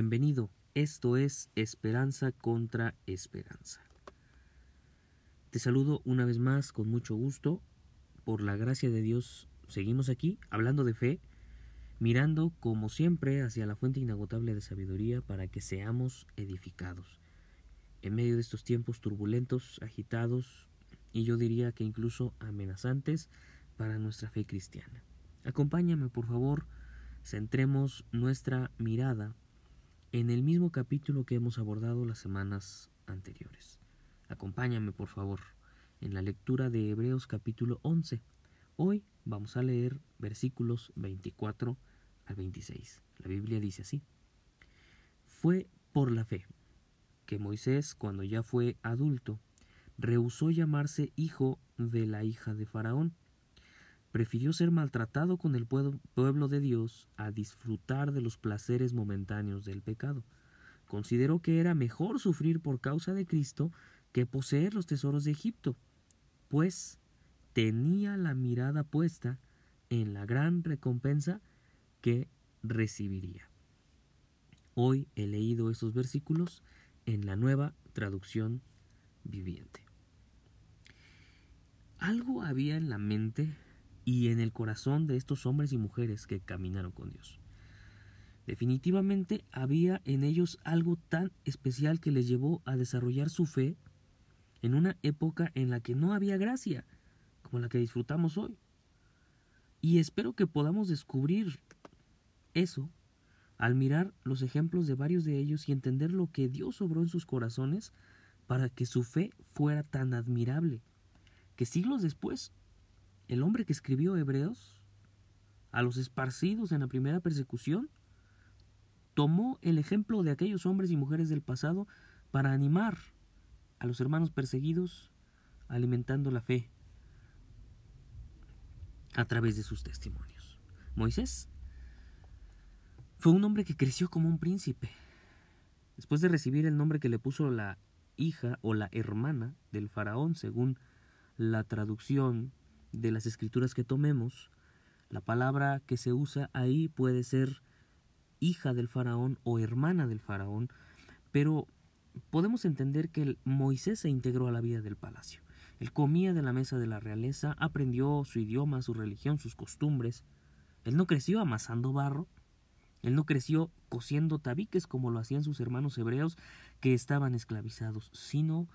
Bienvenido, esto es Esperanza contra Esperanza. Te saludo una vez más con mucho gusto. Por la gracia de Dios, seguimos aquí hablando de fe, mirando como siempre hacia la fuente inagotable de sabiduría para que seamos edificados. En medio de estos tiempos turbulentos, agitados y yo diría que incluso amenazantes para nuestra fe cristiana. Acompáñame, por favor, centremos nuestra mirada en el mismo capítulo que hemos abordado las semanas anteriores. Acompáñame, por favor, en la lectura de Hebreos capítulo 11. Hoy vamos a leer versículos 24 al 26. La Biblia dice así. Fue por la fe que Moisés, cuando ya fue adulto, rehusó llamarse hijo de la hija de Faraón. Prefirió ser maltratado con el pueblo de Dios a disfrutar de los placeres momentáneos del pecado. Consideró que era mejor sufrir por causa de Cristo que poseer los tesoros de Egipto, pues tenía la mirada puesta en la gran recompensa que recibiría. Hoy he leído estos versículos en la nueva traducción viviente. Algo había en la mente y en el corazón de estos hombres y mujeres que caminaron con Dios. Definitivamente había en ellos algo tan especial que les llevó a desarrollar su fe en una época en la que no había gracia, como la que disfrutamos hoy. Y espero que podamos descubrir eso al mirar los ejemplos de varios de ellos y entender lo que Dios obró en sus corazones para que su fe fuera tan admirable, que siglos después, el hombre que escribió Hebreos, a los esparcidos en la primera persecución, tomó el ejemplo de aquellos hombres y mujeres del pasado para animar a los hermanos perseguidos, alimentando la fe a través de sus testimonios. Moisés fue un hombre que creció como un príncipe. Después de recibir el nombre que le puso la hija o la hermana del faraón, según la traducción de las escrituras que tomemos, la palabra que se usa ahí puede ser hija del faraón o hermana del faraón, pero podemos entender que Moisés se integró a la vida del palacio. Él comía de la mesa de la realeza, aprendió su idioma, su religión, sus costumbres. Él no creció amasando barro, él no creció cosiendo tabiques como lo hacían sus hermanos hebreos que estaban esclavizados, sino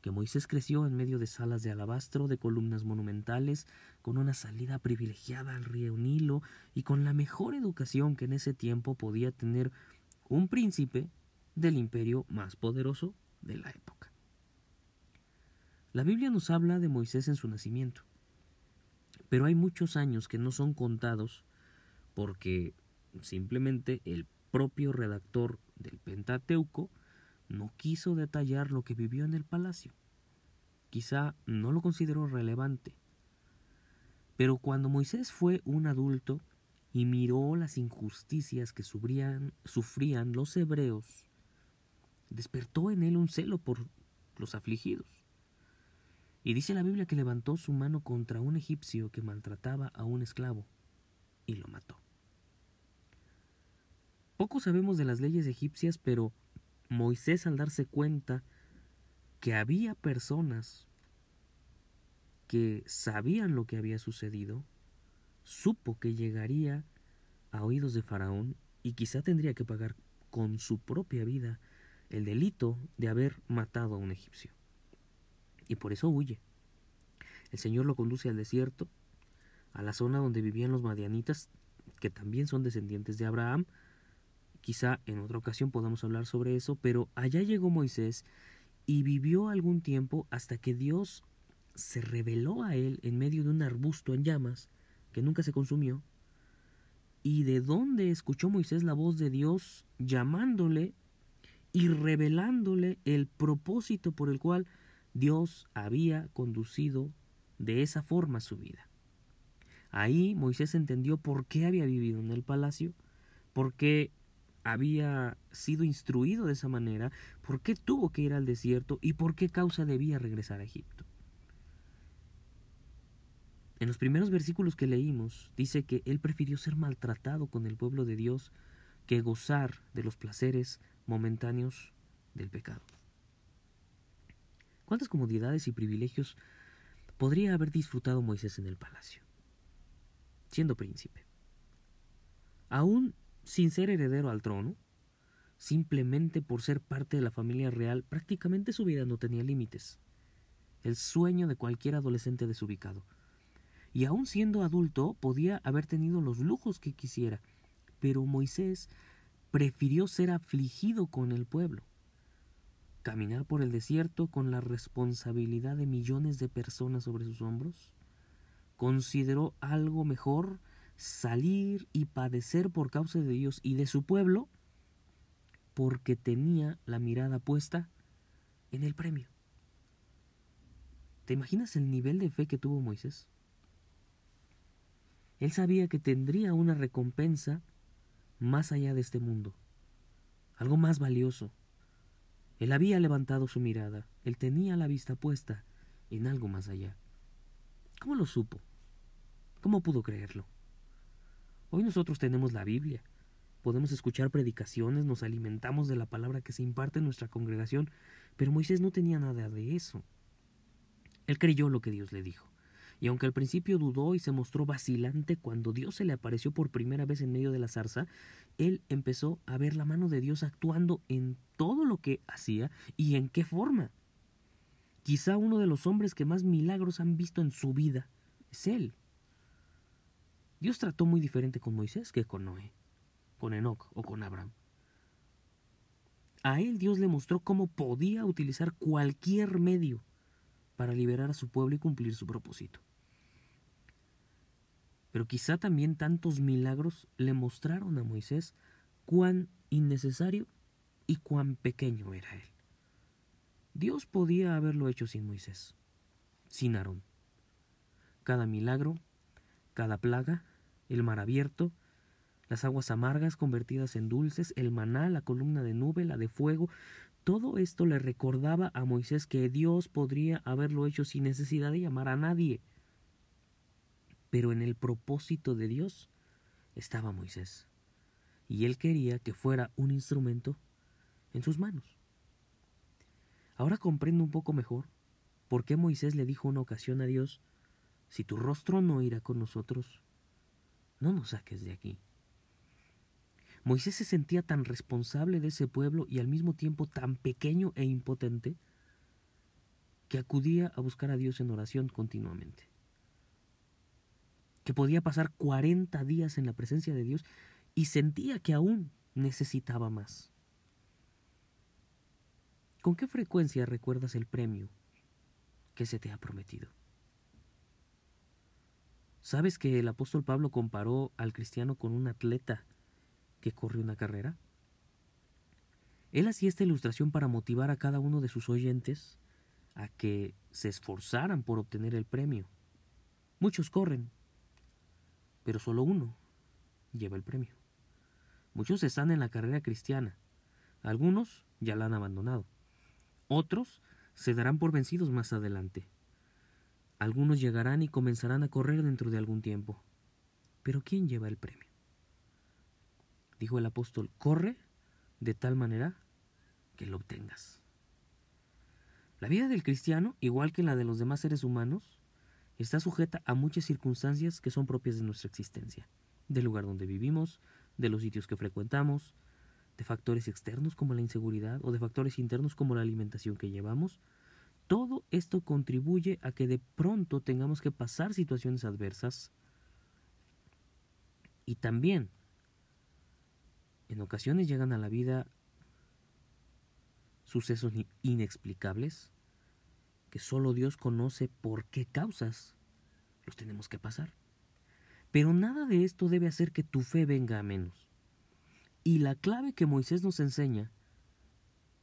que Moisés creció en medio de salas de alabastro, de columnas monumentales, con una salida privilegiada al río Nilo y con la mejor educación que en ese tiempo podía tener un príncipe del imperio más poderoso de la época. La Biblia nos habla de Moisés en su nacimiento, pero hay muchos años que no son contados porque Simplemente el propio redactor del Pentateuco no quiso detallar lo que vivió en el palacio. Quizá no lo consideró relevante. Pero cuando Moisés fue un adulto y miró las injusticias que sufrían, sufrían los hebreos, despertó en él un celo por los afligidos. Y dice la Biblia que levantó su mano contra un egipcio que maltrataba a un esclavo y lo mató. Poco sabemos de las leyes egipcias, pero Moisés al darse cuenta que había personas que sabían lo que había sucedido, supo que llegaría a oídos de Faraón y quizá tendría que pagar con su propia vida el delito de haber matado a un egipcio. Y por eso huye. El Señor lo conduce al desierto, a la zona donde vivían los madianitas, que también son descendientes de Abraham, Quizá en otra ocasión podamos hablar sobre eso, pero allá llegó Moisés y vivió algún tiempo hasta que Dios se reveló a él en medio de un arbusto en llamas que nunca se consumió. ¿Y de dónde escuchó Moisés la voz de Dios llamándole y revelándole el propósito por el cual Dios había conducido de esa forma su vida? Ahí Moisés entendió por qué había vivido en el palacio, por qué había sido instruido de esa manera, por qué tuvo que ir al desierto y por qué causa debía regresar a Egipto. En los primeros versículos que leímos dice que él prefirió ser maltratado con el pueblo de Dios que gozar de los placeres momentáneos del pecado. ¿Cuántas comodidades y privilegios podría haber disfrutado Moisés en el palacio, siendo príncipe? Aún sin ser heredero al trono, simplemente por ser parte de la familia real, prácticamente su vida no tenía límites. El sueño de cualquier adolescente desubicado. Y aún siendo adulto, podía haber tenido los lujos que quisiera, pero Moisés prefirió ser afligido con el pueblo, caminar por el desierto con la responsabilidad de millones de personas sobre sus hombros. Consideró algo mejor salir y padecer por causa de Dios y de su pueblo porque tenía la mirada puesta en el premio. ¿Te imaginas el nivel de fe que tuvo Moisés? Él sabía que tendría una recompensa más allá de este mundo, algo más valioso. Él había levantado su mirada, él tenía la vista puesta en algo más allá. ¿Cómo lo supo? ¿Cómo pudo creerlo? Hoy nosotros tenemos la Biblia, podemos escuchar predicaciones, nos alimentamos de la palabra que se imparte en nuestra congregación, pero Moisés no tenía nada de eso. Él creyó lo que Dios le dijo. Y aunque al principio dudó y se mostró vacilante cuando Dios se le apareció por primera vez en medio de la zarza, él empezó a ver la mano de Dios actuando en todo lo que hacía y en qué forma. Quizá uno de los hombres que más milagros han visto en su vida es él. Dios trató muy diferente con Moisés que con Noé con Enoch o con Abraham. A él Dios le mostró cómo podía utilizar cualquier medio para liberar a su pueblo y cumplir su propósito. Pero quizá también tantos milagros le mostraron a Moisés cuán innecesario y cuán pequeño era él. Dios podía haberlo hecho sin Moisés, sin Aarón. Cada milagro, cada plaga, el mar abierto, las aguas amargas convertidas en dulces, el maná, la columna de nube, la de fuego, todo esto le recordaba a Moisés que Dios podría haberlo hecho sin necesidad de llamar a nadie. Pero en el propósito de Dios estaba Moisés, y él quería que fuera un instrumento en sus manos. Ahora comprendo un poco mejor por qué Moisés le dijo una ocasión a Dios, si tu rostro no irá con nosotros, no nos saques de aquí. Moisés se sentía tan responsable de ese pueblo y al mismo tiempo tan pequeño e impotente que acudía a buscar a Dios en oración continuamente. Que podía pasar 40 días en la presencia de Dios y sentía que aún necesitaba más. ¿Con qué frecuencia recuerdas el premio que se te ha prometido? ¿Sabes que el apóstol Pablo comparó al cristiano con un atleta que corre una carrera? Él hacía esta ilustración para motivar a cada uno de sus oyentes a que se esforzaran por obtener el premio. Muchos corren, pero solo uno lleva el premio. Muchos están en la carrera cristiana, algunos ya la han abandonado, otros se darán por vencidos más adelante. Algunos llegarán y comenzarán a correr dentro de algún tiempo. Pero ¿quién lleva el premio? dijo el apóstol, corre de tal manera que lo obtengas. La vida del cristiano, igual que la de los demás seres humanos, está sujeta a muchas circunstancias que son propias de nuestra existencia, del lugar donde vivimos, de los sitios que frecuentamos, de factores externos como la inseguridad o de factores internos como la alimentación que llevamos. Todo esto contribuye a que de pronto tengamos que pasar situaciones adversas y también en ocasiones llegan a la vida sucesos inexplicables que solo Dios conoce por qué causas los tenemos que pasar. Pero nada de esto debe hacer que tu fe venga a menos. Y la clave que Moisés nos enseña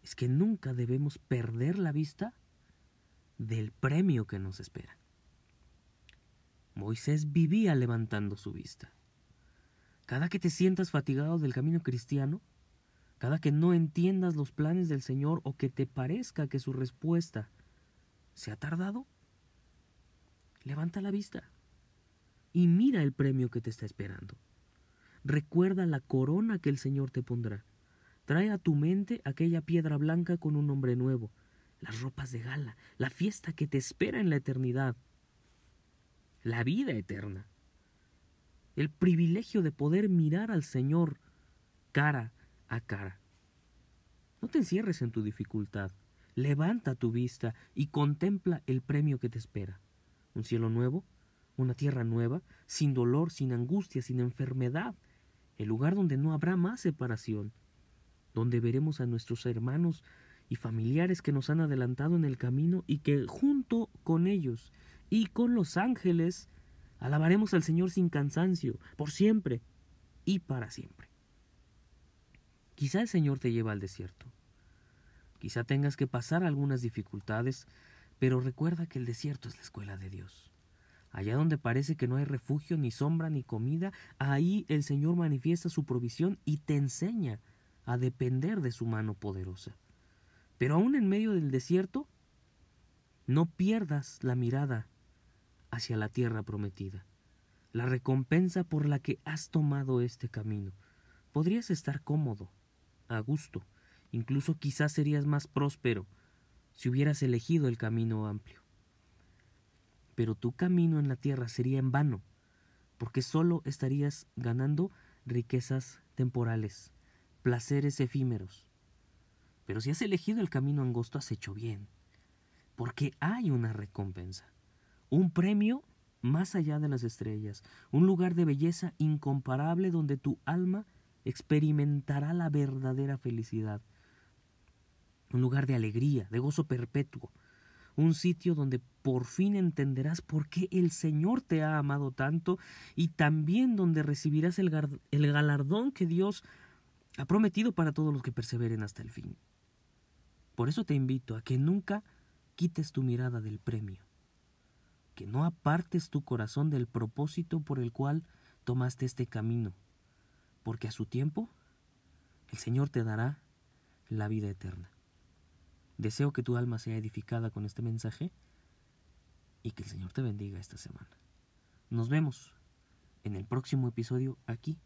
es que nunca debemos perder la vista del premio que nos espera. Moisés vivía levantando su vista. Cada que te sientas fatigado del camino cristiano, cada que no entiendas los planes del Señor o que te parezca que su respuesta se ha tardado, levanta la vista y mira el premio que te está esperando. recuerda la corona que el Señor te pondrá. Trae a tu mente aquella piedra blanca con un nombre nuevo, las ropas de gala, la fiesta que te espera en la eternidad, la vida eterna, el privilegio de poder mirar al Señor cara a cara. No te encierres en tu dificultad, levanta tu vista y contempla el premio que te espera. Un cielo nuevo, una tierra nueva, sin dolor, sin angustia, sin enfermedad, el lugar donde no habrá más separación donde veremos a nuestros hermanos y familiares que nos han adelantado en el camino y que junto con ellos y con los ángeles alabaremos al Señor sin cansancio, por siempre y para siempre. Quizá el Señor te lleva al desierto. Quizá tengas que pasar algunas dificultades, pero recuerda que el desierto es la escuela de Dios. Allá donde parece que no hay refugio, ni sombra, ni comida, ahí el Señor manifiesta su provisión y te enseña a depender de su mano poderosa. Pero aún en medio del desierto, no pierdas la mirada hacia la tierra prometida, la recompensa por la que has tomado este camino. Podrías estar cómodo, a gusto, incluso quizás serías más próspero si hubieras elegido el camino amplio. Pero tu camino en la tierra sería en vano, porque solo estarías ganando riquezas temporales, placeres efímeros. Pero si has elegido el camino angosto, has hecho bien, porque hay una recompensa, un premio más allá de las estrellas, un lugar de belleza incomparable donde tu alma experimentará la verdadera felicidad, un lugar de alegría, de gozo perpetuo, un sitio donde por fin entenderás por qué el Señor te ha amado tanto y también donde recibirás el, el galardón que Dios ha prometido para todos los que perseveren hasta el fin. Por eso te invito a que nunca quites tu mirada del premio, que no apartes tu corazón del propósito por el cual tomaste este camino, porque a su tiempo el Señor te dará la vida eterna. Deseo que tu alma sea edificada con este mensaje y que el Señor te bendiga esta semana. Nos vemos en el próximo episodio aquí,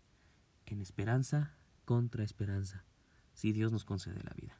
en Esperanza contra esperanza, si Dios nos concede la vida.